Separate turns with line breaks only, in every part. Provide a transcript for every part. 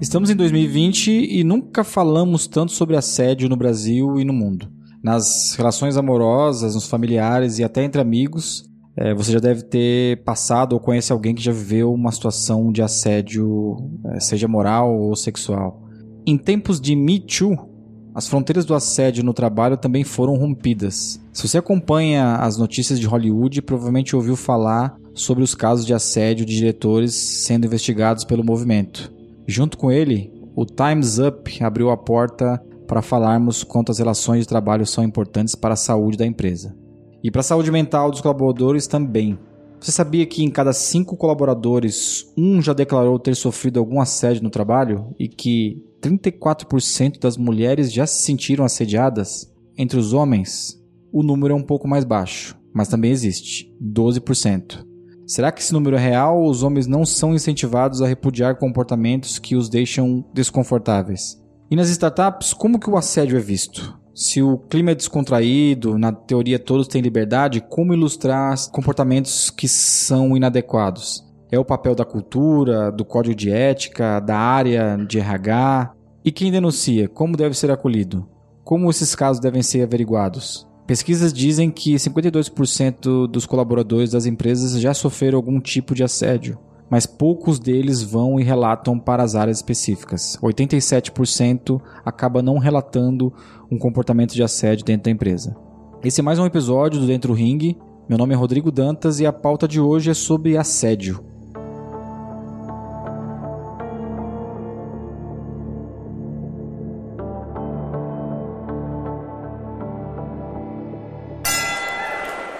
Estamos em 2020 e nunca falamos tanto sobre assédio no Brasil e no mundo. Nas relações amorosas, nos familiares e até entre amigos, é, você já deve ter passado ou conhece alguém que já viveu uma situação de assédio, é, seja moral ou sexual. Em tempos de Me Too, as fronteiras do assédio no trabalho também foram rompidas. Se você acompanha as notícias de Hollywood, provavelmente ouviu falar sobre os casos de assédio de diretores sendo investigados pelo movimento. Junto com ele, o Time's Up abriu a porta para falarmos quanto as relações de trabalho são importantes para a saúde da empresa. E para a saúde mental dos colaboradores também. Você sabia que em cada cinco colaboradores, um já declarou ter sofrido algum assédio no trabalho e que 34% das mulheres já se sentiram assediadas? Entre os homens, o número é um pouco mais baixo, mas também existe 12%. Será que esse número é real ou os homens não são incentivados a repudiar comportamentos que os deixam desconfortáveis? E nas startups, como que o assédio é visto? Se o clima é descontraído, na teoria todos têm liberdade, como ilustrar comportamentos que são inadequados? É o papel da cultura, do código de ética, da área de RH? E quem denuncia, como deve ser acolhido? Como esses casos devem ser averiguados? Pesquisas dizem que 52% dos colaboradores das empresas já sofreram algum tipo de assédio mas poucos deles vão e relatam para as áreas específicas. 87% acaba não relatando um comportamento de assédio dentro da empresa. Esse é mais um episódio do Dentro Ring. Meu nome é Rodrigo Dantas e a pauta de hoje é sobre assédio.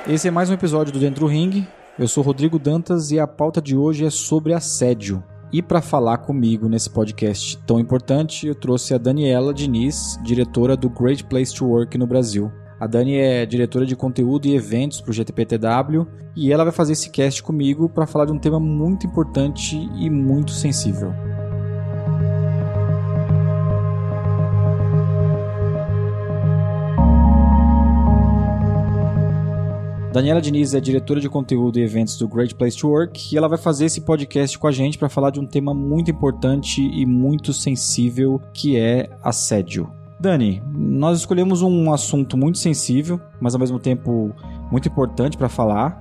Esse é mais um episódio do Dentro do Ring. Eu sou Rodrigo Dantas e a pauta de hoje é sobre assédio. E para falar comigo nesse podcast tão importante, eu trouxe a Daniela Diniz, diretora do Great Place to Work no Brasil. A Dani é diretora de conteúdo e eventos para o GTPTW e ela vai fazer esse cast comigo para falar de um tema muito importante e muito sensível. Daniela Diniz é diretora de conteúdo e eventos do Great Place to Work e ela vai fazer esse podcast com a gente para falar de um tema muito importante e muito sensível que é assédio. Dani, nós escolhemos um assunto muito sensível, mas ao mesmo tempo muito importante para falar.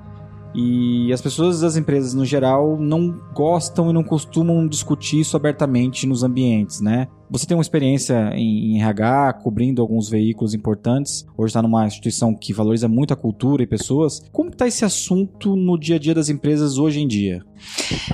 E as pessoas das empresas no geral não gostam e não costumam discutir isso abertamente nos ambientes, né? Você tem uma experiência em, RH, cobrindo alguns veículos importantes. Hoje está numa instituição que valoriza muito a cultura e pessoas. Como está esse assunto no dia a dia das empresas hoje em dia?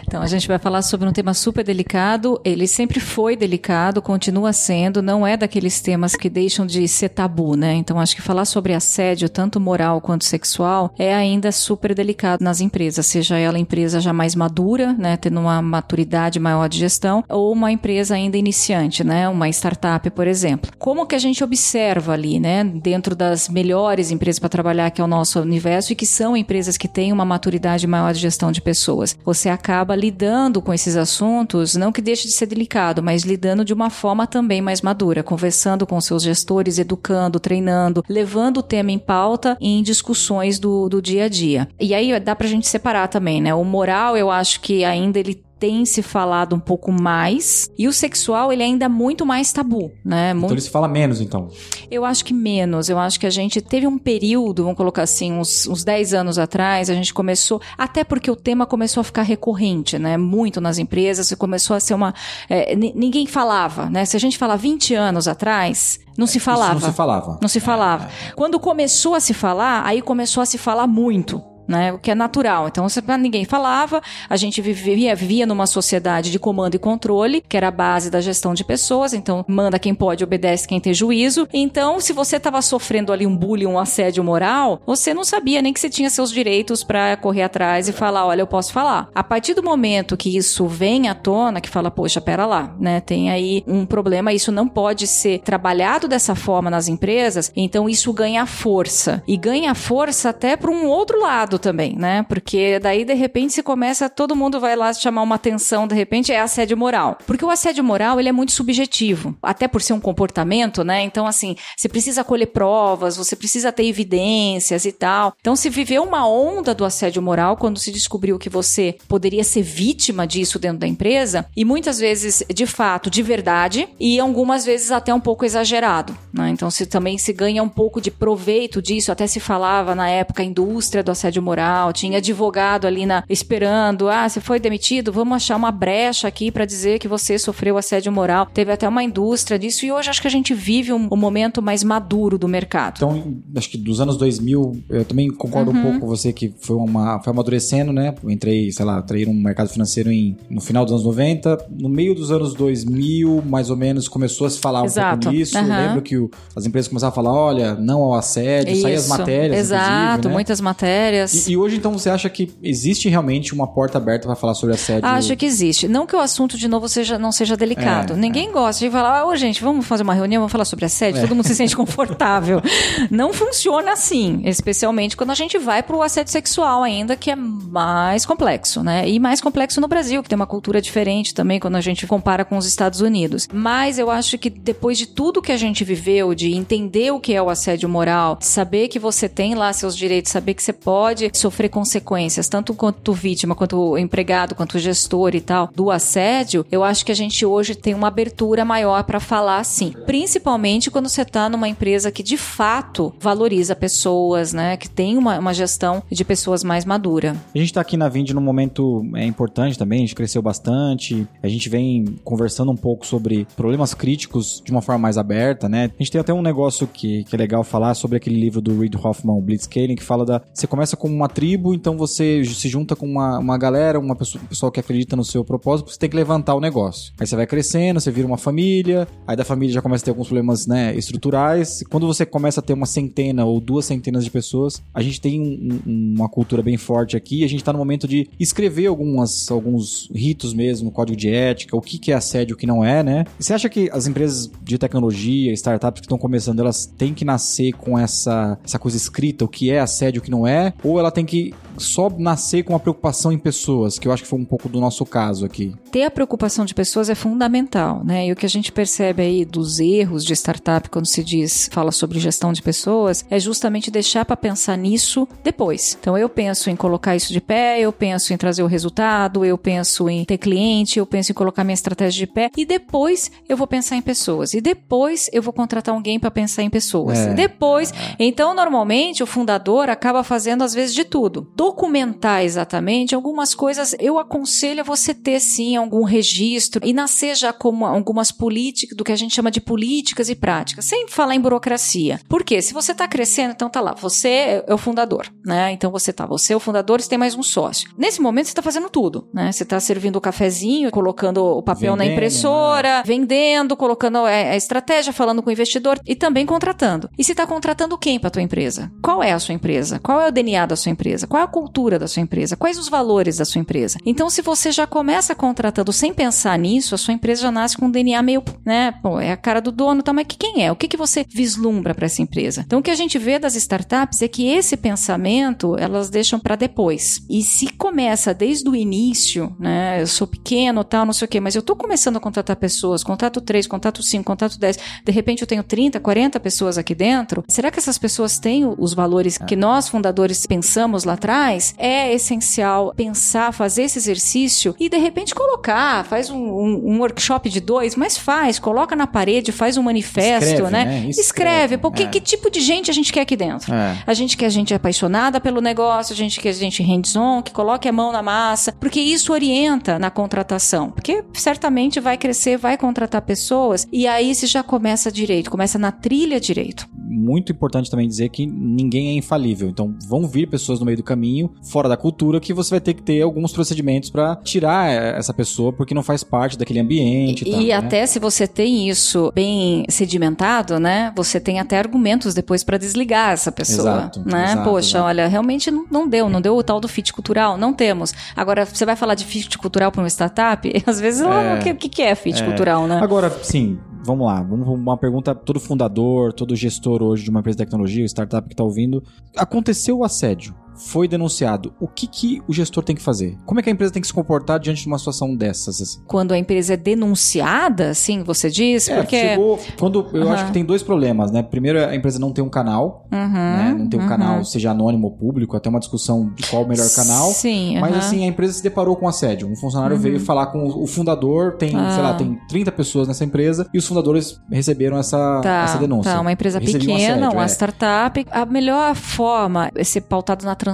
Então, a gente vai falar sobre um tema super delicado. Ele sempre foi delicado, continua sendo, não é daqueles temas que deixam de ser tabu, né? Então, acho que falar sobre assédio, tanto moral quanto sexual, é ainda super delicado nas empresas, seja ela empresa já mais madura, né, tendo uma maturidade maior de gestão, ou uma empresa ainda iniciante, né, uma startup, por exemplo. Como que a gente observa ali, né, dentro das melhores empresas para trabalhar, que é o nosso universo, e que são empresas que têm uma maturidade maior de gestão de pessoas? Acaba lidando com esses assuntos, não que deixe de ser delicado, mas lidando de uma forma também mais madura, conversando com seus gestores, educando, treinando, levando o tema em pauta em discussões do, do dia a dia. E aí dá pra gente separar também, né? O moral, eu acho que ainda ele tem se falado um pouco mais. E o sexual, ele é ainda muito mais tabu, né?
Então ele se fala menos, então?
Eu acho que menos. Eu acho que a gente teve um período, vamos colocar assim, uns, uns 10 anos atrás, a gente começou, até porque o tema começou a ficar recorrente, né? Muito nas empresas, começou a ser uma. É, ninguém falava, né? Se a gente falar 20 anos atrás, não se falava.
Isso não se falava.
Não se falava. É. Quando começou a se falar, aí começou a se falar muito né? O que é natural. Então, ninguém falava, a gente vivia, vivia numa sociedade de comando e controle, que era a base da gestão de pessoas. Então, manda quem pode, obedece quem tem juízo. Então, se você estava sofrendo ali um bullying, um assédio moral, você não sabia nem que você tinha seus direitos para correr atrás e falar, olha, eu posso falar. A partir do momento que isso vem à tona, que fala, poxa, pera lá, né? Tem aí um problema, isso não pode ser trabalhado dessa forma nas empresas, então isso ganha força. E ganha força até para um outro lado também, né? Porque daí, de repente, se começa, todo mundo vai lá chamar uma atenção, de repente, é assédio moral. Porque o assédio moral, ele é muito subjetivo, até por ser um comportamento, né? Então, assim, você precisa colher provas, você precisa ter evidências e tal. Então, se viveu uma onda do assédio moral quando se descobriu que você poderia ser vítima disso dentro da empresa, e muitas vezes, de fato, de verdade, e algumas vezes até um pouco exagerado, né? Então, se também se ganha um pouco de proveito disso, até se falava na época indústria do assédio moral, tinha advogado ali na esperando, ah, você foi demitido, vamos achar uma brecha aqui para dizer que você sofreu assédio moral. Teve até uma indústria disso e hoje acho que a gente vive um, um momento mais maduro do mercado.
Então, acho que dos anos 2000, eu também concordo uhum. um pouco com você que foi uma foi amadurecendo, né? Eu entrei, sei lá, entrei no mercado financeiro em, no final dos anos 90, no meio dos anos 2000, mais ou menos, começou a se falar Exato. um pouco disso. Uhum. Eu lembro que o, as empresas começaram a falar, olha, não ao assédio, sair as matérias,
Exato,
né?
muitas matérias.
E, e, hoje, então, você acha que existe realmente uma porta aberta para falar sobre assédio?
Acho que existe. Não que o assunto, de novo, seja, não seja delicado. É, Ninguém é. gosta de falar, ô, oh, gente, vamos fazer uma reunião, vamos falar sobre assédio, é. todo mundo se sente confortável. não funciona assim, especialmente quando a gente vai para o assédio sexual ainda, que é mais complexo, né? E mais complexo no Brasil, que tem uma cultura diferente também quando a gente compara com os Estados Unidos. Mas eu acho que depois de tudo que a gente viveu, de entender o que é o assédio moral, saber que você tem lá seus direitos, saber que você pode sofrer consequências, tanto quanto vítima, quanto empregado, quanto gestor e tal, do assédio, eu acho que a gente hoje tem uma abertura maior para falar assim. Principalmente quando você está numa empresa que de fato valoriza pessoas, né? Que tem uma, uma gestão de pessoas mais madura.
A gente está aqui na Vind num momento é importante também, a gente cresceu bastante, a gente vem conversando um pouco sobre problemas críticos de uma forma mais aberta, né? A gente tem até um negócio que, que é legal falar sobre aquele livro do Reid Hoffman, Blitzscaling, que fala da. Você começa como uma tribo, então você se junta com uma, uma galera, uma pessoa, pessoa que acredita no seu propósito, você tem que levantar o negócio. Aí você vai crescendo, você vira uma família, aí da família já começa a ter alguns problemas né, estruturais. Quando você começa a ter uma centena ou duas centenas de pessoas, a gente tem um, um, uma cultura bem forte aqui, a gente está no momento de escrever algumas, alguns ritos mesmo, código de ética, o que, que é assédio, o que não é, né? E você acha que as empresas de tecnologia, startups que estão começando, elas têm que nascer com essa, essa coisa escrita, o que é assédio, o que não é? Ou ela tem que só nascer com a preocupação em pessoas, que eu acho que foi um pouco do nosso caso aqui.
Ter a preocupação de pessoas é fundamental, né? E o que a gente percebe aí dos erros de startup quando se diz, fala sobre gestão de pessoas, é justamente deixar para pensar nisso depois. Então eu penso em colocar isso de pé, eu penso em trazer o resultado, eu penso em ter cliente, eu penso em colocar minha estratégia de pé e depois eu vou pensar em pessoas. E depois eu vou contratar alguém para pensar em pessoas. É. Depois, então normalmente o fundador acaba fazendo às vezes de tudo. Do documentar exatamente algumas coisas, eu aconselho a você ter sim algum registro e nascer já como algumas políticas, do que a gente chama de políticas e práticas, sem falar em burocracia. Por quê? Se você está crescendo, então tá lá, você é o fundador, né? Então você tá, você é o fundador, você tem mais um sócio. Nesse momento você está fazendo tudo, né? Você está servindo o cafezinho, colocando o papel vendendo, na impressora, né? vendendo, colocando a estratégia, falando com o investidor e também contratando. E se está contratando quem para tua empresa? Qual é a sua empresa? Qual é o DNA da sua empresa? Qual é cultura da sua empresa? Quais os valores da sua empresa? Então, se você já começa contratando sem pensar nisso, a sua empresa já nasce com um DNA meio, né? Pô, é a cara do dono, tá? Mas que quem é? O que, que você vislumbra para essa empresa? Então, o que a gente vê das startups é que esse pensamento elas deixam para depois. E se começa desde o início, né? Eu sou pequeno, tal, não sei o quê, mas eu tô começando a contratar pessoas, contrato 3, contrato 5, contrato 10, de repente eu tenho 30, 40 pessoas aqui dentro. Será que essas pessoas têm os valores que nós fundadores pensamos lá atrás? Mais, é essencial pensar, fazer esse exercício e de repente colocar, faz um, um, um workshop de dois, mas faz, coloca na parede, faz um manifesto, Escreve, né? né? Escreve, Escreve porque é. que tipo de gente a gente quer aqui dentro? É. A gente quer gente apaixonada pelo negócio, a gente quer gente hands-on, que coloque a mão na massa, porque isso orienta na contratação, porque certamente vai crescer, vai contratar pessoas e aí se já começa direito, começa na trilha direito.
Muito importante também dizer que ninguém é infalível, então vão vir pessoas no meio do caminho caminho fora da cultura que você vai ter que ter alguns procedimentos para tirar essa pessoa porque não faz parte daquele ambiente.
E,
e, tal,
e até se você tem isso bem sedimentado, né? Você tem até argumentos depois para desligar essa pessoa, exato, né? Exato, Poxa, exato. olha, realmente não, não deu, não deu o tal do fit cultural, não temos. Agora, você vai falar de fit cultural para uma startup? Às vezes, é, o que, que é fit é. cultural, né?
Agora, sim, vamos lá, vamos uma pergunta todo fundador, todo gestor hoje de uma empresa de tecnologia, startup que está ouvindo. Aconteceu o assédio? Foi denunciado, o que, que o gestor tem que fazer? Como é que a empresa tem que se comportar diante de uma situação dessas? assim?
Quando a empresa é denunciada, sim, você diz?
É,
porque.
chegou. Quando, eu
Aham.
acho que tem dois problemas, né? Primeiro, a empresa não tem um canal,
Uhum,
né? Não tem um
uhum.
canal, seja anônimo ou público, até uma discussão de qual o melhor canal.
Sim,
Mas assim, a empresa se deparou com assédio. Um funcionário veio falar com o fundador, tem,
Ah.
sei lá, tem 30 pessoas nessa empresa, e os fundadores receberam essa,
Tá,
essa denúncia.
tá, uma empresa
Recebi um
pequena,
assédio,
uma
é.
startup. A melhor forma é ser pautado na transparência,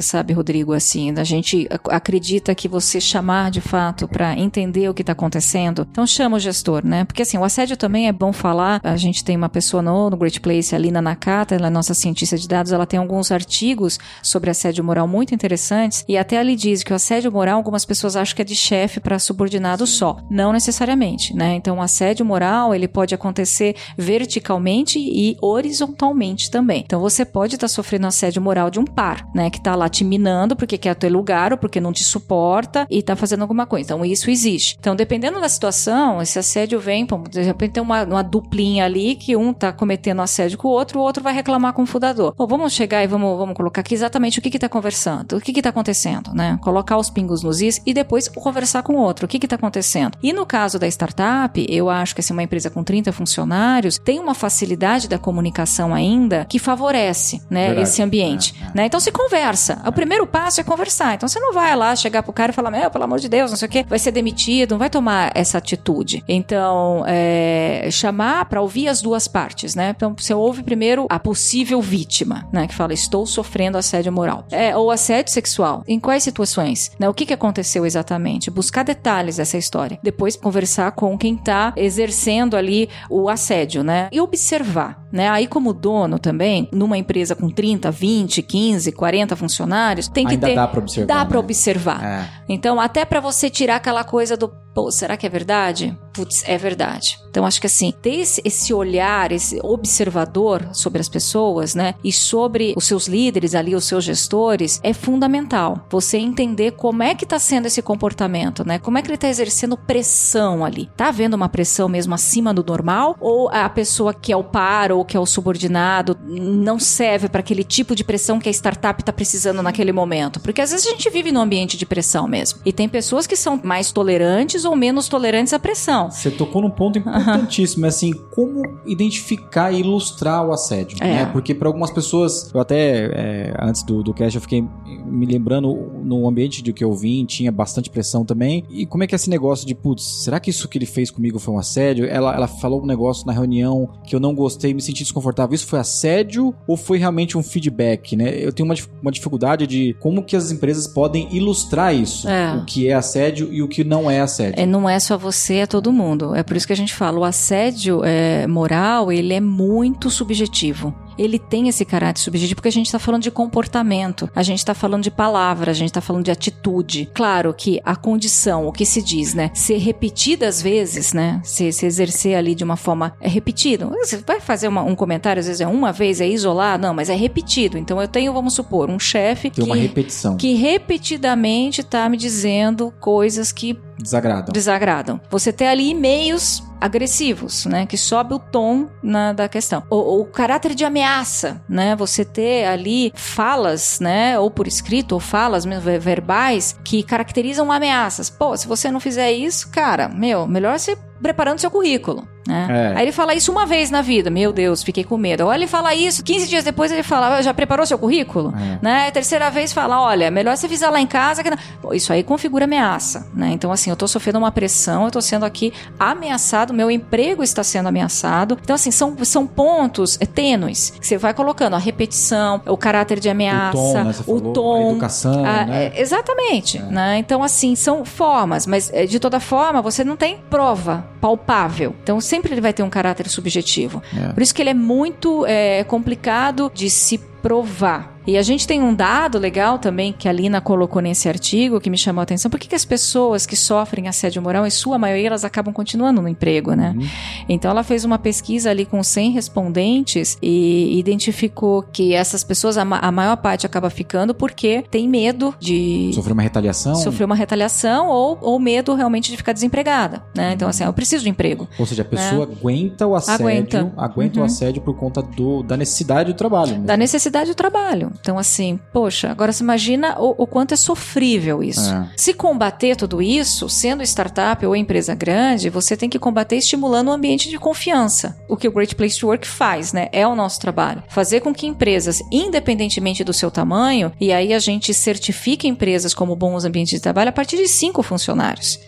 sabe, Rodrigo? Assim, a gente ac- acredita que você chamar de fato para entender o que está acontecendo. Então chama o gestor, né? Porque assim, o assédio também é bom falar. A gente tem uma pessoa no, no Great Place, a Lina Nakata, ela é nossa cientista de dados, ela tem alguns artigos sobre assédio moral muito interessantes. E até ali diz que o assédio moral, algumas pessoas acham que é de chefe para subordinado só. Não necessariamente, né? Então, o assédio moral, ele pode acontecer verticalmente e horizontalmente também. Então, você pode estar sofrendo assédio moral de um par, né? Que tá lá te minando porque quer teu lugar ou porque não te suporta e tá fazendo alguma coisa. Então, isso existe. Então, dependendo da situação, esse assédio vem, de repente tem uma, uma duplinha ali que um tá cometendo assédio com o outro, o outro vai reclamar com o fundador. Pô, vamos chegar e vamos, vamos colocar aqui exatamente o que que tá conversando, o que que tá acontecendo, né? Colocar os pingos nos is e depois conversar com o outro, o que que tá acontecendo. E no caso da startup, eu acho que assim, uma empresa com 30 funcionários tem uma facilidade da comunicação ainda que favorece, né,
Verdade.
esse ambiente,
É, é.
né? Então se conversa. O primeiro passo é conversar. Então você não vai lá chegar pro cara e falar, meu, pelo amor de Deus, não sei o quê, vai ser demitido, não vai tomar essa atitude. Então, é, chamar para ouvir as duas partes, né? Então você ouve primeiro a possível vítima, né? Que fala, estou sofrendo assédio moral. É, ou assédio sexual. Em quais situações? Né? O que, que aconteceu exatamente? Buscar detalhes dessa história. Depois conversar com quem tá exercendo ali o assédio, né? E observar, né? Aí como dono também, numa empresa com 30, 20, 15, 40 funcionários, tem que
Ainda
ter
dá pra observar.
dá para
né?
observar.
É.
Então, até para você tirar aquela coisa do, pô, será que é verdade? Putz, é verdade. Então, acho que assim, ter esse, esse olhar, esse observador sobre as pessoas, né? E sobre os seus líderes ali, os seus gestores, é fundamental. Você entender como é que tá sendo esse comportamento, né? Como é que ele tá exercendo pressão ali. Tá havendo uma pressão mesmo acima do normal? Ou a pessoa que é o par ou que é o subordinado não serve para aquele tipo de pressão que a startup tá precisando naquele momento? Porque às vezes a gente vive num ambiente de pressão mesmo. E tem pessoas que são mais tolerantes ou menos tolerantes à pressão.
Você tocou num ponto importantíssimo, é assim, como identificar e ilustrar o assédio,
É.
né? Porque para algumas pessoas, eu até, é, antes do, do cast, eu fiquei me lembrando no ambiente de que eu vim, tinha bastante pressão também, e como é que é esse negócio de, putz, será que isso que ele fez comigo foi um assédio? Ela, ela falou um negócio na reunião que eu não gostei, me senti desconfortável, isso foi assédio ou foi realmente um feedback, né? Eu tenho uma, uma dificuldade de como que as empresas podem ilustrar isso,
É.
o que é assédio e o que não é assédio.
É, não é só você, é todo mundo. É por isso que a gente fala, o assédio é, moral, ele é muito subjetivo. Ele tem esse caráter subjetivo porque a gente está falando de comportamento, a gente está falando de palavra, a gente está falando de atitude. Claro que a condição, o que se diz, né? Ser repetidas vezes, né? Se, se exercer ali de uma forma é repetido. Você vai fazer uma- um comentário, às vezes é uma vez, é isolar, não, mas é repetido. Então eu tenho, vamos supor, um chefe que,
repetição.
que repetidamente está me dizendo coisas que
Desagradam.
desagradam. Você tem ali e-mails agressivos, né, que sobe o tom na, da questão. O, o caráter de ameaça, né, você ter ali falas, né, ou por escrito, ou falas mesmo ver- verbais que caracterizam ameaças. Pô, se você não fizer isso, cara, meu, melhor você preparando seu currículo. Né?
É.
Aí ele fala isso uma vez na vida, meu Deus, fiquei com medo. Ou ele fala isso, 15 dias depois ele fala, "Ah, já preparou seu currículo?
É.
Né? A terceira vez fala, olha, melhor você fizer lá em casa. Que não... Pô, isso aí configura ameaça, né? Então, assim, eu tô sofrendo uma pressão, eu tô sendo aqui ameaçado, meu emprego está sendo ameaçado. Então, assim, são, são pontos é, tênues que você vai colocando, a repetição, o caráter de ameaça,
o tom, né?
O tom,
a educação,
ah,
né?
é, exatamente, né? Então, assim, são formas, mas é, de toda forma, você não tem prova palpável. Então, sempre ele vai ter um caráter subjetivo.
É.
Por isso que ele é muito é, complicado de se provar. E a gente tem um dado legal também que a Lina colocou nesse artigo que me chamou a atenção. Por que, que as pessoas que sofrem assédio moral, em sua maioria, elas acabam continuando no emprego, né?
Uhum.
Então ela fez uma pesquisa ali com 100 respondentes e identificou que essas pessoas, a, ma- a maior parte acaba ficando porque tem medo de
Sofreu uma retaliação?
sofrer uma retaliação ou, ou medo realmente de ficar desempregada, né? Então assim, eu preciso de emprego.
Ou seja, a pessoa aguenta o assédio,
Aguenta.
aguenta, o
Uhum.
assédio por conta do, da necessidade do trabalho. né?
Da necessidade do trabalho. Então, assim, poxa, agora você imagina o, o quanto é sofrível isso. É. Se combater tudo isso, sendo startup ou empresa grande, você tem que combater estimulando um ambiente de confiança. O que o Great Place to Work faz, né? É o nosso trabalho. Fazer com que empresas, independentemente do seu tamanho, e aí a gente certifica empresas como bons ambientes de trabalho a partir de cinco funcionários.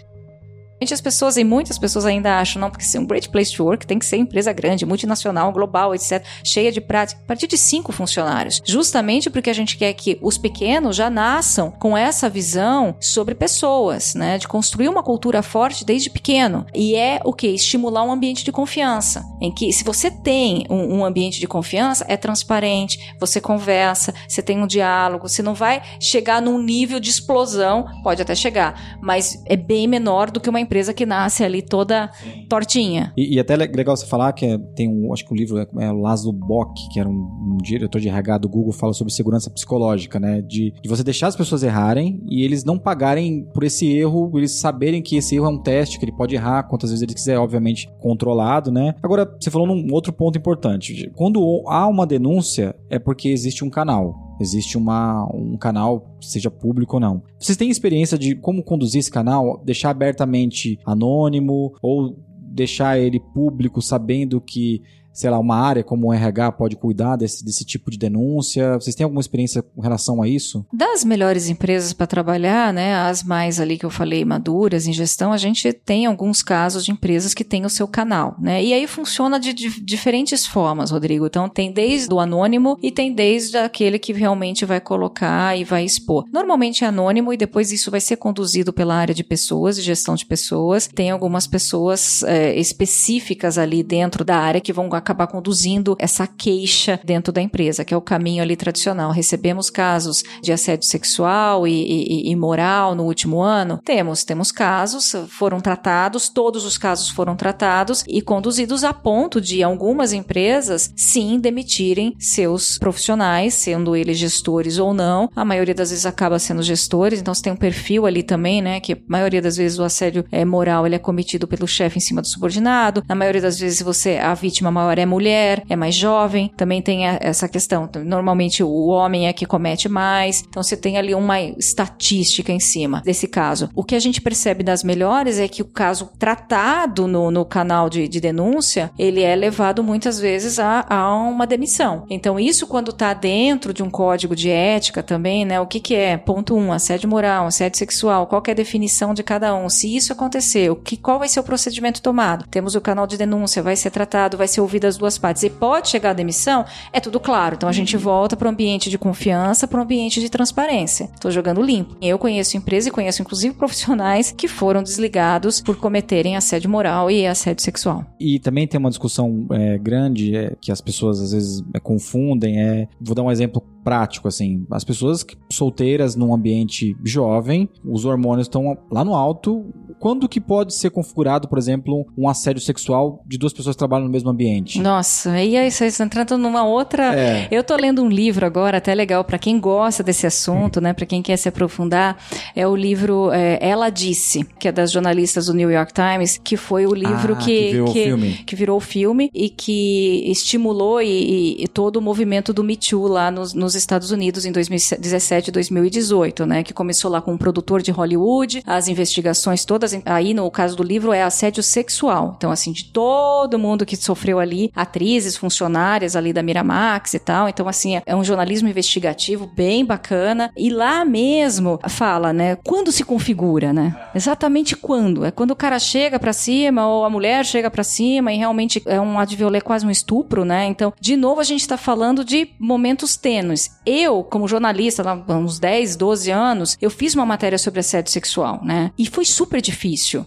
As pessoas, e muitas pessoas ainda acham, não, porque ser um great place to work tem que ser empresa grande, multinacional, global, etc., cheia de prática, a partir de cinco funcionários. Justamente porque a gente quer que os pequenos já nasçam com essa visão sobre pessoas, né? De construir uma cultura forte desde pequeno. E é o que? Estimular um ambiente de confiança. Em que, se você tem um, um ambiente de confiança, é transparente, você conversa, você tem um diálogo, você não vai chegar num nível de explosão, pode até chegar, mas é bem menor do que uma empresa que nasce ali toda tortinha.
E, e até legal você falar que é, tem um, acho que um livro é, é o Laszlo Bock, que era um, um, diretor de RH do Google, fala sobre segurança psicológica, né? De, de você deixar as pessoas errarem e eles não pagarem por esse erro, eles saberem que esse erro é um teste, que ele pode errar quantas vezes ele quiser, obviamente controlado, né? Agora, você falou num outro ponto importante. Quando há uma denúncia, é porque existe um canal existe uma, um canal, seja público ou não. Vocês têm experiência de como conduzir esse canal? Deixar abertamente anônimo ou deixar ele público sabendo que sei lá, uma área como o RH pode cuidar desse, desse tipo de denúncia? Vocês têm alguma experiência com relação a isso?
Das melhores empresas para trabalhar, né, as mais ali que eu falei, maduras em gestão, a gente tem alguns casos de empresas que têm o seu canal, né? E aí funciona de, de diferentes formas, Rodrigo. Então tem desde o anônimo e tem desde aquele que realmente vai colocar e vai expor. Normalmente é anônimo e depois isso vai ser conduzido pela área de pessoas, de gestão de pessoas. Tem algumas pessoas é, específicas ali dentro da área que vão acabar conduzindo essa queixa dentro da empresa, que é o caminho ali tradicional. Recebemos casos de assédio sexual e, e, e moral no último ano? Temos, temos casos, foram tratados, todos os casos foram tratados e conduzidos a ponto de algumas empresas sim demitirem seus profissionais, sendo eles gestores ou não. A maioria das vezes acaba sendo gestores, então você tem um perfil ali também, né? Que a maioria das vezes o assédio é, moral ele é cometido pelo chefe em cima do subordinado. Na maioria das vezes você a vítima maior é mulher, é mais jovem, também tem essa questão. Normalmente o homem é que comete mais, então você tem ali uma estatística em cima desse caso. O que a gente percebe das melhores é que o caso tratado no, no canal de, de denúncia, ele é levado muitas vezes a, a uma demissão. Então isso quando está dentro de um código de ética também, né? O que que é? Ponto um, assédio moral, assédio sexual, qual é a definição de cada um? Se isso acontecer, o que, qual vai ser o procedimento tomado? Temos o canal de denúncia, vai ser tratado, vai ser ouvido as duas partes e pode chegar à demissão, é tudo claro. Então a gente volta para o ambiente de confiança, para o ambiente de transparência. Estou jogando limpo. Eu conheço empresas e conheço inclusive profissionais que foram desligados por cometerem assédio moral e assédio sexual.
E também tem uma discussão é, grande é, que as pessoas às vezes é, confundem. É, vou dar um exemplo prático, assim. As pessoas solteiras num ambiente jovem, os hormônios estão lá no alto. Quando que pode ser configurado, por exemplo, um assédio sexual de duas pessoas que trabalham no mesmo ambiente?
Nossa, aí aí você entrando numa outra. É. Eu tô lendo um livro agora, até legal para quem gosta desse assunto, né? Para quem quer se aprofundar, é o livro é, Ela Disse, que é das jornalistas do New York Times, que foi o livro ah, que, que, virou que, filme. que virou filme e que estimulou e, e, e todo o movimento do Me Too lá nos, nos Estados Unidos em 2017 e 2018, né? Que começou lá com um produtor de Hollywood, as investigações todas, aí no caso do livro é assédio sexual. Então, assim, de todo mundo que sofreu ali, atrizes, funcionárias ali da Miramax e tal. Então, assim, é um jornalismo investigativo bem bacana. E lá mesmo fala, né? Quando se configura, né? Exatamente quando? É quando o cara chega para cima ou a mulher chega para cima e realmente é um adviolé quase um estupro, né? Então, de novo, a gente tá falando de momentos tênues eu, como jornalista, há uns 10, 12 anos, eu fiz uma matéria sobre assédio sexual, né? E foi super difícil.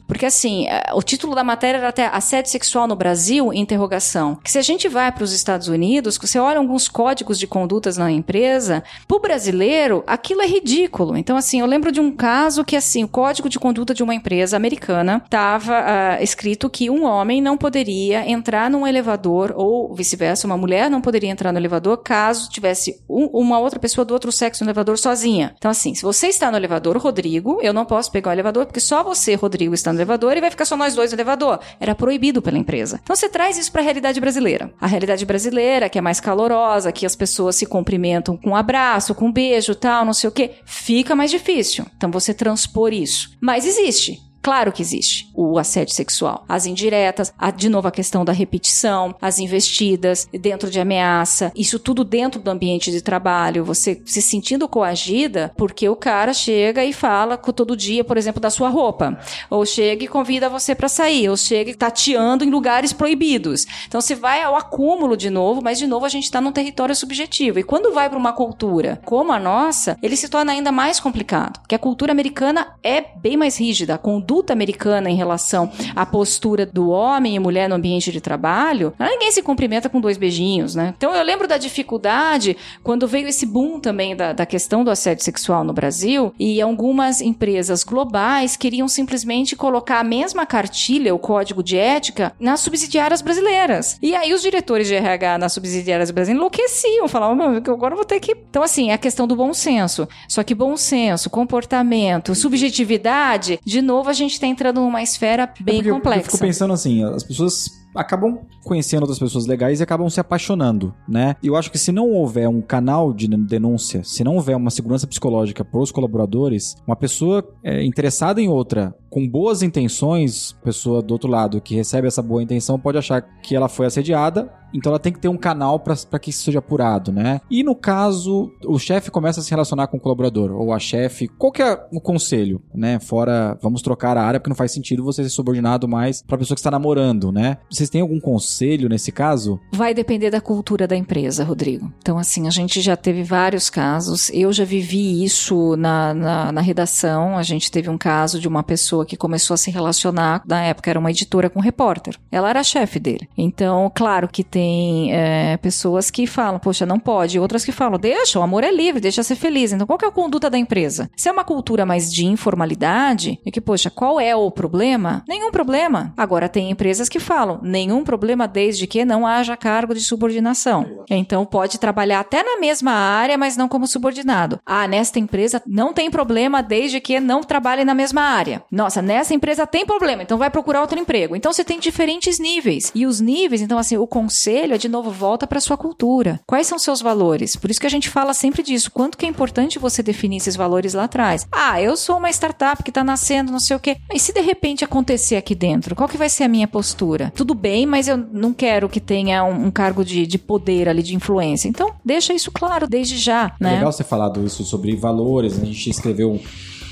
Porque, assim, é, o título da matéria era até Assédio Sexual no Brasil? Interrogação. Que se a gente vai para os Estados Unidos, você olha alguns códigos de condutas na empresa, pro brasileiro, aquilo é ridículo. Então, assim, eu lembro de um caso que, assim, o código de conduta de uma empresa americana estava uh, ah, escrito que um homem não poderia entrar num elevador, ou vice-versa, uma mulher não poderia entrar no elevador caso tivesse um, uma outra pessoa do outro sexo no elevador sozinha. Então, assim, se você está no elevador, Rodrigo, eu não posso pegar o elevador porque só você, Rodrigo, está no elevador e vai ficar só nós dois no elevador. Era proibido pela empresa. Então você traz isso para a realidade brasileira. A realidade brasileira, que é mais calorosa, que as pessoas se cumprimentam com um abraço, com um beijo, tal, não sei o quê, fica mais difícil. Então você transpor isso. Mas existe. Claro que existe o assédio sexual. As indiretas, a, de novo a questão da repetição, as investidas dentro de ameaça, isso tudo dentro do ambiente de trabalho, você se sentindo coagida porque o cara chega e fala todo dia, por exemplo, da sua roupa, ou chega e convida você para sair, ou chega tateando em lugares proibidos. Então se vai ao acúmulo de novo, mas de novo a gente está num território subjetivo. E quando vai para uma cultura como a nossa, ele se torna ainda mais complicado, porque a cultura americana é bem mais rígida, com conduta americana em relação à postura do homem e mulher no ambiente de trabalho, ninguém se cumprimenta com dois beijinhos, né? Então eu lembro da dificuldade quando veio esse boom também da, da questão do assédio sexual no Brasil e algumas empresas globais queriam simplesmente colocar a mesma cartilha, o código de ética, nas subsidiárias brasileiras. E aí os diretores de RH nas subsidiárias brasileiras enlouqueciam, falavam, agora eu vou ter que. Então, assim, é a questão do bom senso. Só que bom senso, comportamento, subjetividade, de novo a gente está entrando numa esfera bem é complexa. Eu
fico pensando assim, as pessoas acabam conhecendo outras pessoas legais e acabam se apaixonando, né? Eu acho que se não houver um canal de denúncia, se não houver uma segurança psicológica para os colaboradores, uma pessoa é, interessada em outra, com boas intenções, pessoa do outro lado que recebe essa boa intenção pode achar que ela foi assediada então ela tem que ter um canal para que isso seja apurado, né? E no caso, o chefe começa a se relacionar com o colaborador, ou a chefe, qual que é o conselho, né? Fora, vamos trocar a área, porque não faz sentido você ser subordinado mais pra pessoa que está namorando, né? Vocês têm algum conselho nesse caso?
Vai depender da cultura da empresa, Rodrigo. Então, assim, a gente já teve vários casos. Eu já vivi isso na, na, na redação. A gente teve um caso de uma pessoa que começou a se relacionar, na época era uma editora com um repórter. Ela era chefe dele. Então, claro que tem é, pessoas que falam, poxa, não pode, outras que falam, deixa, o amor é livre, deixa ser feliz. Então, qual que é a conduta da empresa? Se é uma cultura mais de informalidade, é que, poxa, qual é o problema? Nenhum problema. Agora, tem empresas que falam, nenhum problema desde que não haja cargo de subordinação. Então, pode trabalhar até na mesma área, mas não como subordinado. Ah, nesta empresa não tem problema desde que não trabalhe na mesma área. Nossa, nessa empresa tem problema, então vai procurar outro emprego. Então, você tem diferentes níveis. E os níveis, então, assim, o conselho é de novo volta para sua cultura. Quais são seus valores? Por isso que a gente fala sempre disso. Quanto que é importante você definir esses valores lá atrás? Ah, eu sou uma startup que está nascendo, não sei o quê. E se de repente acontecer aqui dentro, qual que vai ser a minha postura? Tudo bem, mas eu não quero que tenha um, um cargo de, de poder ali, de influência. Então, deixa isso claro desde já, né?
É legal você falar isso sobre valores. A gente escreveu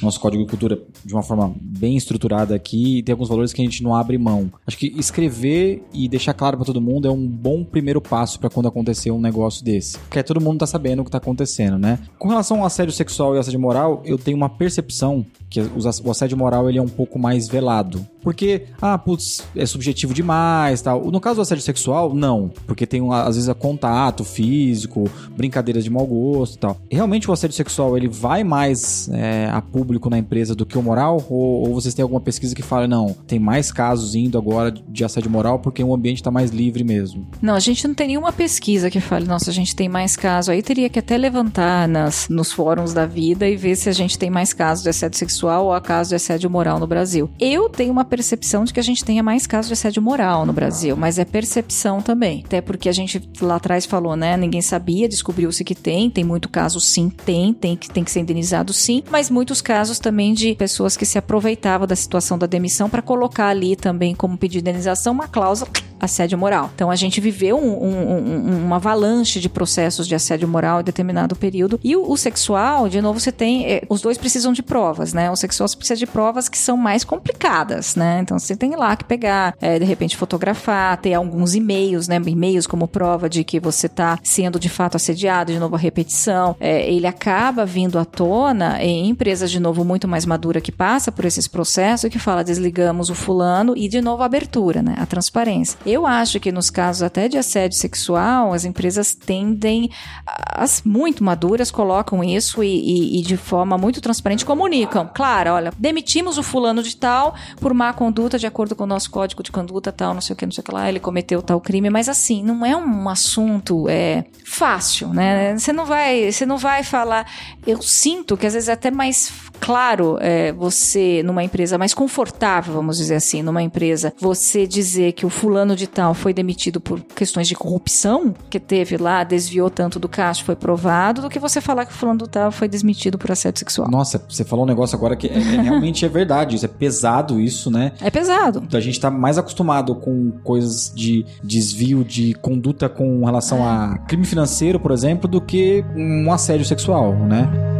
nosso código de cultura de uma forma bem estruturada aqui e tem alguns valores que a gente não abre mão. Acho que escrever e deixar claro para todo mundo é um bom primeiro passo para quando acontecer um negócio desse. Porque todo mundo tá sabendo o que tá acontecendo, né? Com relação ao assédio sexual e assédio moral, eu tenho uma percepção que o assédio moral ele é um pouco mais velado. Porque, ah, putz, é subjetivo demais tal. No caso do assédio sexual, não. Porque tem, às vezes, contato físico, brincadeiras de mau gosto e tal. Realmente o assédio sexual, ele vai mais é, a público na empresa do que o moral? Ou, ou, vocês têm alguma pesquisa que fala, não, tem mais casos indo agora de assédio moral porque o ambiente está mais livre mesmo?
Não, a gente não tem nenhuma pesquisa que fale, nossa, a gente tem mais casos. Aí teria que até levantar nas, nos fóruns da vida e ver se a gente tem mais casos de assédio sexual ou a casos de assédio moral no Brasil. Eu tenho uma percepção de que a gente tenha mais casos de assédio moral no Brasil, mas é percepção também. Até porque a gente lá atrás falou, né? Ninguém sabia, descobriu-se que tem, tem muito caso sim, tem, tem que, tem que ser indenizado sim, mas muitos casos também de pessoas que se aproveitavam da situação da demissão para colocar ali também como pedido de indenização uma cláusula assédio moral. Então a gente viveu um, um, um, uma avalanche de processos de assédio moral em determinado período. E o, o sexual, de novo, você tem. É, os dois precisam de provas, né? O sexual precisa de provas que são mais complicadas, né? Então você tem lá que pegar, é, de repente fotografar, ter alguns e-mails, né? E-mails como prova de que você está sendo de fato assediado, de novo a repetição. É, ele acaba vindo à tona em empresas, de novo, muito mais madura que passa por esses processos e que fala desligamos o fulano e de novo a abertura, né? A transparência. Eu acho que nos casos até de assédio sexual, as empresas tendem, as muito maduras colocam isso e, e, e de forma muito transparente comunicam. Claro, olha, demitimos o fulano de tal por má conduta de acordo com o nosso código de conduta tal, não sei o que, não sei o que lá, ele cometeu tal crime, mas assim, não é um assunto é, fácil, né? Você não vai, você não vai falar. Eu sinto que às vezes é até mais claro é, você, numa empresa mais confortável, vamos dizer assim, numa empresa, você dizer que o fulano de tal foi demitido por questões de corrupção, que teve lá, desviou tanto do caixa, foi provado, do que você falar que o fulano de tal foi demitido por assédio sexual.
Nossa, você falou um negócio agora que é, é, realmente é verdade, isso é pesado isso, né?
É pesado.
A gente tá mais acostumado com coisas de desvio de conduta com relação a crime financeiro, por exemplo, do que um assédio sexual, né?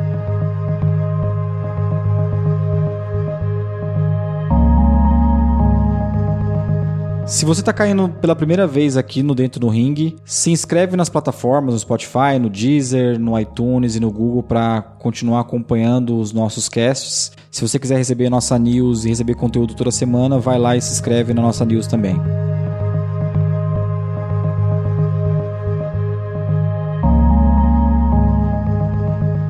Se você está caindo pela primeira vez aqui no Dentro do Ring, se inscreve nas plataformas, no Spotify, no Deezer, no iTunes e no Google para continuar acompanhando os nossos casts. Se você quiser receber nossa news e receber conteúdo toda semana, vai lá e se inscreve na nossa news também.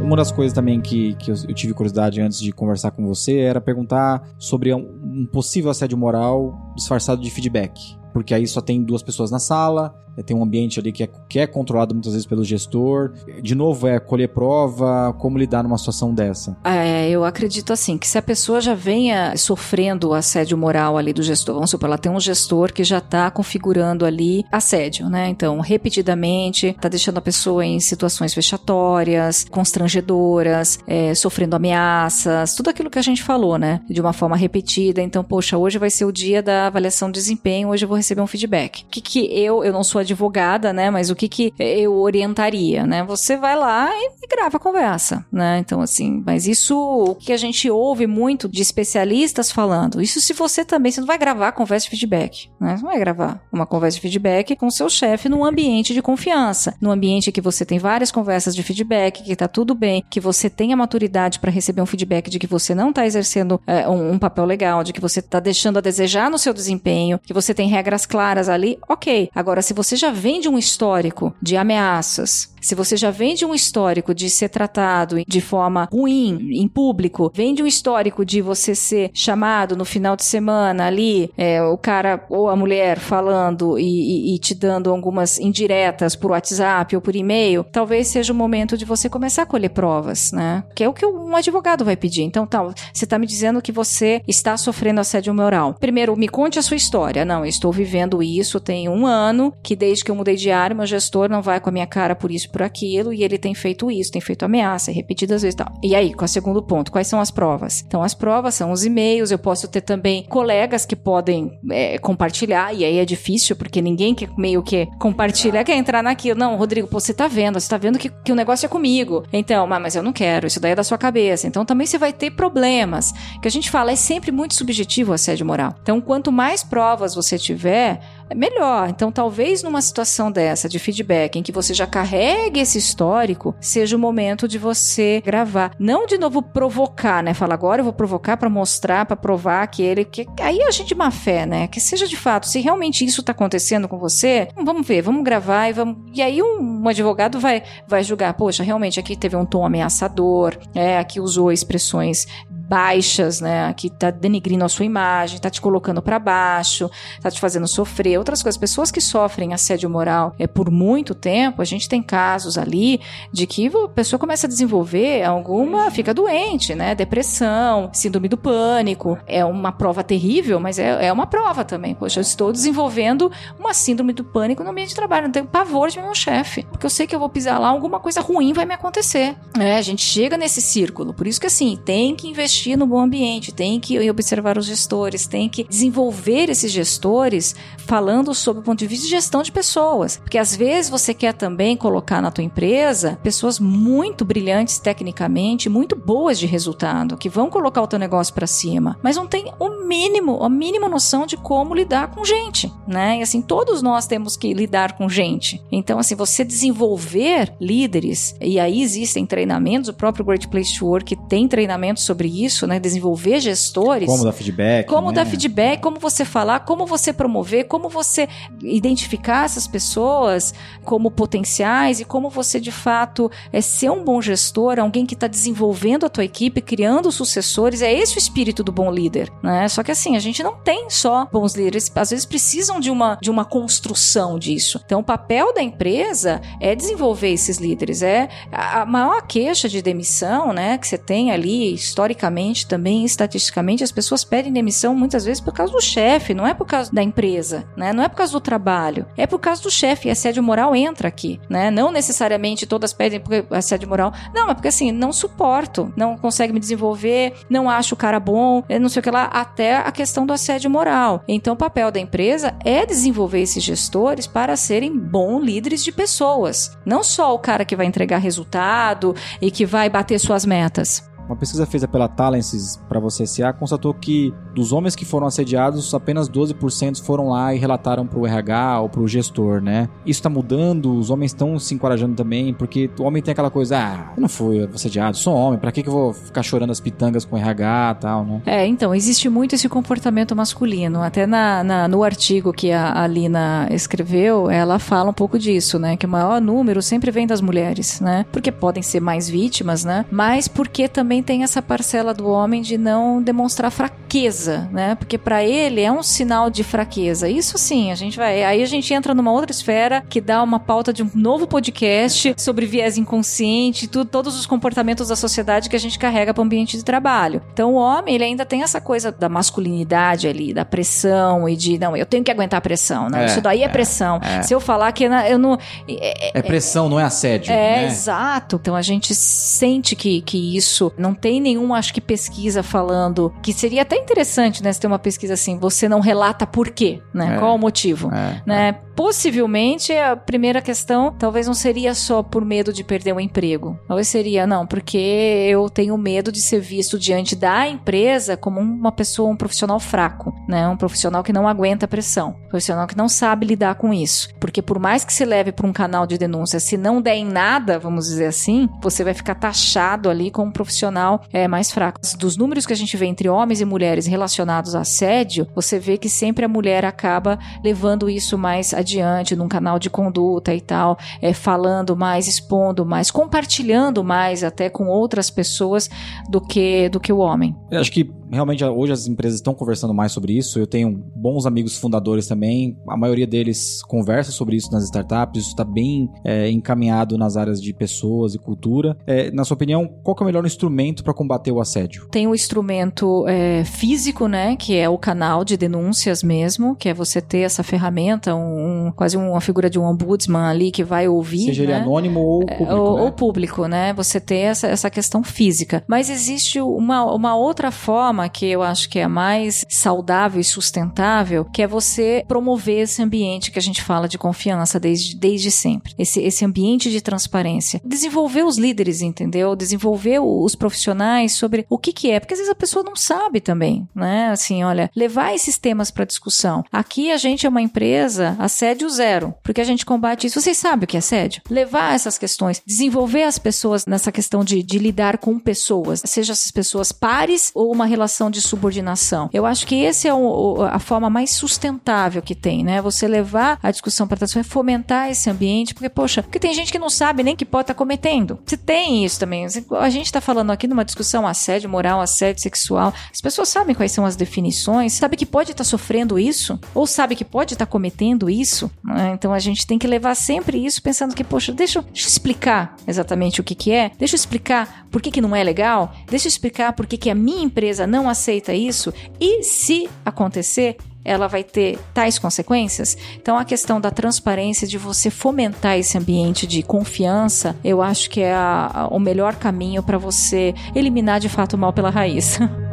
Uma das coisas também que, que eu, tive curiosidade antes de conversar com você era perguntar sobre um, possível assédio moral disfarçado de feedback. Porque aí só tem duas pessoas na sala, é, tem um ambiente ali que é, que é controlado muitas vezes pelo gestor. De novo, é colher prova, como lidar numa situação dessa?
É, eu acredito assim, que se a pessoa já venha sofrendo assédio moral ali do gestor, vamos supor, ela tem um gestor que já está configurando ali assédio, né? Então, repetidamente, está deixando a pessoa em situações vexatórias, constrangedoras, é, sofrendo ameaças, tudo aquilo que a gente falou, né? De uma forma repetida. Então, poxa, hoje vai ser o dia da avaliação de desempenho, hoje eu vou receber um feedback. O que que eu, eu não sou advogada, né? Mas o que que eu orientaria, né? Você vai lá e grava a conversa, né? Então, assim, mas isso o que a gente ouve muito de especialistas falando. Isso se você também, você não vai gravar conversa de feedback, né? Você não vai gravar uma conversa de feedback com seu chefe num ambiente de confiança, num ambiente que você tem várias conversas de feedback, que tá tudo bem, que você tem a maturidade para receber um feedback de que você não tá exercendo é, um, um papel legal, de que você tá deixando a desejar no seu desempenho, que você tem regras claras ali, ok. Agora, se você já vem de um histórico de ameaças, se você já vem de um histórico de ser tratado de forma ruim em público, vem de um histórico de você ser chamado no final de semana ali, é, o cara ou a mulher falando e, e, e, te dando algumas indiretas por WhatsApp ou por e-mail, talvez seja o momento de você começar a colher provas, né? Que é o que um advogado vai pedir. Então, tal, você está me dizendo que você está sofrendo assédio moral. Primeiro, me conte a sua história. Não, eu estou vivendo isso tem um ano, que desde que eu mudei de área, meu gestor não vai com a minha cara por isso por aquilo, e ele tem feito isso, tem feito ameaça, repetidas vezes e tal. E aí, com o segundo ponto, quais são as provas? Então, as provas são os e-mails, eu posso ter também colegas que podem é, compartilhar, e aí é difícil, porque ninguém que meio que compartilha quer entrar naquilo. Não, Rodrigo, pô, você tá vendo, você tá vendo que, que o negócio é comigo. Então, mas eu não quero, isso daí é da sua cabeça. Então, também você vai ter problemas. Que a gente fala é sempre muito subjetivo o assédio moral. Então, quanto mais provas você tiver, é melhor. Então, talvez numa situação dessa de feedback, em que você já carregue esse histórico, seja o momento de você gravar. Não de novo provocar, né? Fala, agora eu vou provocar para mostrar, para provar que ele. Que... Aí a gente má fé, né? Que seja de fato, se realmente isso tá acontecendo com você, vamos ver, vamos gravar e vamos. E aí um, um advogado vai, vai julgar, poxa, realmente aqui teve um tom ameaçador, é, aqui usou expressões baixas, né? Que tá denigrindo a sua imagem, tá te colocando para baixo, tá te fazendo sofrer. Outras coisas, pessoas que sofrem assédio moral é por muito tempo, a gente tem casos ali de que a pessoa começa a desenvolver alguma, fica doente, né? Depressão, síndrome do pânico. É uma prova terrível, mas é, é uma prova também. Poxa, eu estou desenvolvendo uma síndrome do pânico no ambiente de trabalho. Não tenho pavor de meu chefe, porque eu sei que eu vou pisar lá, alguma coisa ruim vai me acontecer. É, a gente chega nesse círculo. Por isso que assim, tem que investir investir no bom ambiente, tem que observar os gestores, tem que desenvolver esses gestores falando sobre o ponto de vista de gestão de pessoas. Porque às vezes você quer também colocar na tua empresa pessoas muito brilhantes tecnicamente, muito boas de resultado, que vão colocar o teu negócio para cima, mas não tem o mínimo, a mínima noção de como lidar com gente, né? E assim, todos nós temos que lidar com gente. Então, assim, você desenvolver líderes, e aí existem treinamentos, o próprio Great Place to Work tem treinamentos sobre isso, isso, né? Desenvolver gestores.
Como dar feedback.
Como
né?
dar feedback, como você falar, como você promover, como você identificar essas pessoas como potenciais e como você de fato é ser um bom gestor, alguém que está desenvolvendo a tua equipe, criando sucessores. É esse o espírito do bom líder, né? Só que assim, a gente não tem só bons líderes, às vezes precisam de uma, de uma construção disso. Então, o papel da empresa é desenvolver esses líderes. É a maior queixa de demissão, né, que você tem ali historicamente também, estatisticamente, as pessoas pedem demissão muitas vezes por causa do chefe, não é por causa da empresa, né? Não é por causa do trabalho, é por causa do chefe. E assédio moral entra aqui, né? Não necessariamente todas pedem porque assédio moral. Não, é porque assim, não suporto, não consegue me desenvolver, não acho o cara bom, não sei o que lá, até a questão do assédio moral. Então, o papel da empresa é desenvolver esses gestores para serem bons líderes de pessoas. Não só o cara que vai entregar resultado e que vai bater suas metas.
Uma pesquisa feita pela Talences para você SA constatou que dos homens que foram assediados, apenas 12% foram lá e relataram para o RH ou para o gestor, né? Isso está mudando, os homens estão se encorajando também, porque o homem tem aquela coisa, ah, eu não fui assediado, sou homem, para que, que eu vou ficar chorando as pitangas com o RH e tal, né?
É, então, existe muito esse comportamento masculino. Até na, na no artigo que a Alina escreveu, ela fala um pouco disso, né? Que o maior número sempre vem das mulheres, né? Porque podem ser mais vítimas, né? Mas porque também também tem essa parcela do homem de não demonstrar fraqueza, né? Porque para ele é um sinal de fraqueza. Isso sim, a gente vai. Aí a gente entra numa outra esfera que dá uma pauta de um novo podcast sobre viés inconsciente, tudo, todos os comportamentos da sociedade que a gente carrega para o ambiente de trabalho. Então o homem, ele ainda tem essa coisa da masculinidade ali, da pressão e de não, eu tenho que aguentar a pressão, né? Isso daí é, é pressão. É. Se eu falar que eu não
é, é pressão, não é assédio.
É
né?
exato. Então a gente sente que, que isso não tem nenhum, acho que, pesquisa falando que seria até interessante, né? Se ter uma pesquisa assim, você não relata por quê, né? É. Qual o motivo, é. né? É. Possivelmente a primeira questão talvez não seria só por medo de perder o um emprego. Talvez seria, não, porque eu tenho medo de ser visto diante da empresa como uma pessoa, um profissional fraco, né? Um profissional que não aguenta pressão, um profissional que não sabe lidar com isso. Porque por mais que se leve para um canal de denúncia, se não der em nada, vamos dizer assim, você vai ficar taxado ali como um profissional é, mais fraco. Dos números que a gente vê entre homens e mulheres relacionados a assédio, você vê que sempre a mulher acaba levando isso mais adiante adiante num canal de conduta e tal, é, falando mais, expondo mais, compartilhando mais até com outras pessoas do que, do que o homem.
Eu acho que realmente hoje as empresas estão conversando mais sobre isso. Eu tenho bons amigos fundadores também. A maioria deles conversa sobre isso nas startups. Isso está bem é, encaminhado nas áreas de pessoas e cultura. É, na sua opinião, qual é o melhor instrumento para combater o assédio?
Tem o instrumento é, físico, né, que é o canal de denúncias mesmo, que é você ter essa ferramenta, um, um quase uma figura de um ombudsman ali que vai ouvir.
Seja né? ele anônimo ou é, público. Ou,
né? ou público, né? Você ter essa, essa questão física. Mas existe uma, uma outra forma forma que eu acho que é mais saudável e sustentável, que é você promover esse ambiente que a gente fala de confiança desde, desde sempre. Esse, esse ambiente de transparência. Desenvolver os líderes, entendeu? Desenvolver os profissionais sobre o que que é, porque às vezes a pessoa não sabe também, né? Assim, olha, levar esses temas para discussão. Aqui a gente é uma empresa assédio zero, porque a gente combate isso. Vocês sabem o que é assédio? Levar essas questões, desenvolver as pessoas nessa questão de, de lidar com pessoas, seja essas pessoas pares ou uma relação relação de subordinação. Eu acho que essa é o, a forma mais sustentável que tem, né? Você levar a discussão para trás, fomentar esse ambiente, porque, poxa, porque tem gente que não sabe nem que pode estar tá cometendo. Você tem isso também. A gente está falando aqui numa discussão assédio moral, assédio sexual. As pessoas sabem quais são as definições, sabe que pode estar tá sofrendo isso, ou sabe que pode estar tá cometendo isso. Né? Então a gente tem que levar sempre isso pensando que, poxa, deixa, deixa eu explicar exatamente o que, que é, deixa eu explicar por que, que não é legal, deixa eu explicar por que, que a minha empresa não aceita isso e se acontecer, ela vai ter tais consequências? Então, a questão da transparência, de você fomentar esse ambiente de confiança, eu acho que é a, a, o melhor caminho para você eliminar de fato o mal pela raiz.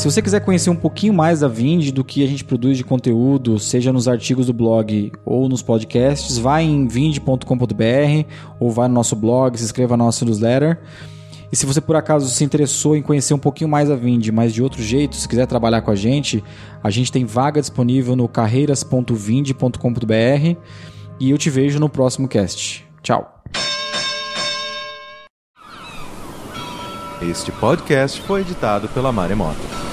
Se você quiser conhecer um pouquinho mais da Vind, do que a gente produz de conteúdo, seja nos artigos do blog ou nos podcasts, vai em vind.com.br ou vai no nosso blog, se inscreva na nossa newsletter. E se você por acaso se interessou em conhecer um pouquinho mais a Vind, mas de outro jeito, se quiser trabalhar com a gente, a gente tem vaga disponível no carreiras.vind.com.br e eu te vejo no próximo cast. Tchau.
Este podcast foi editado pela Maremoto.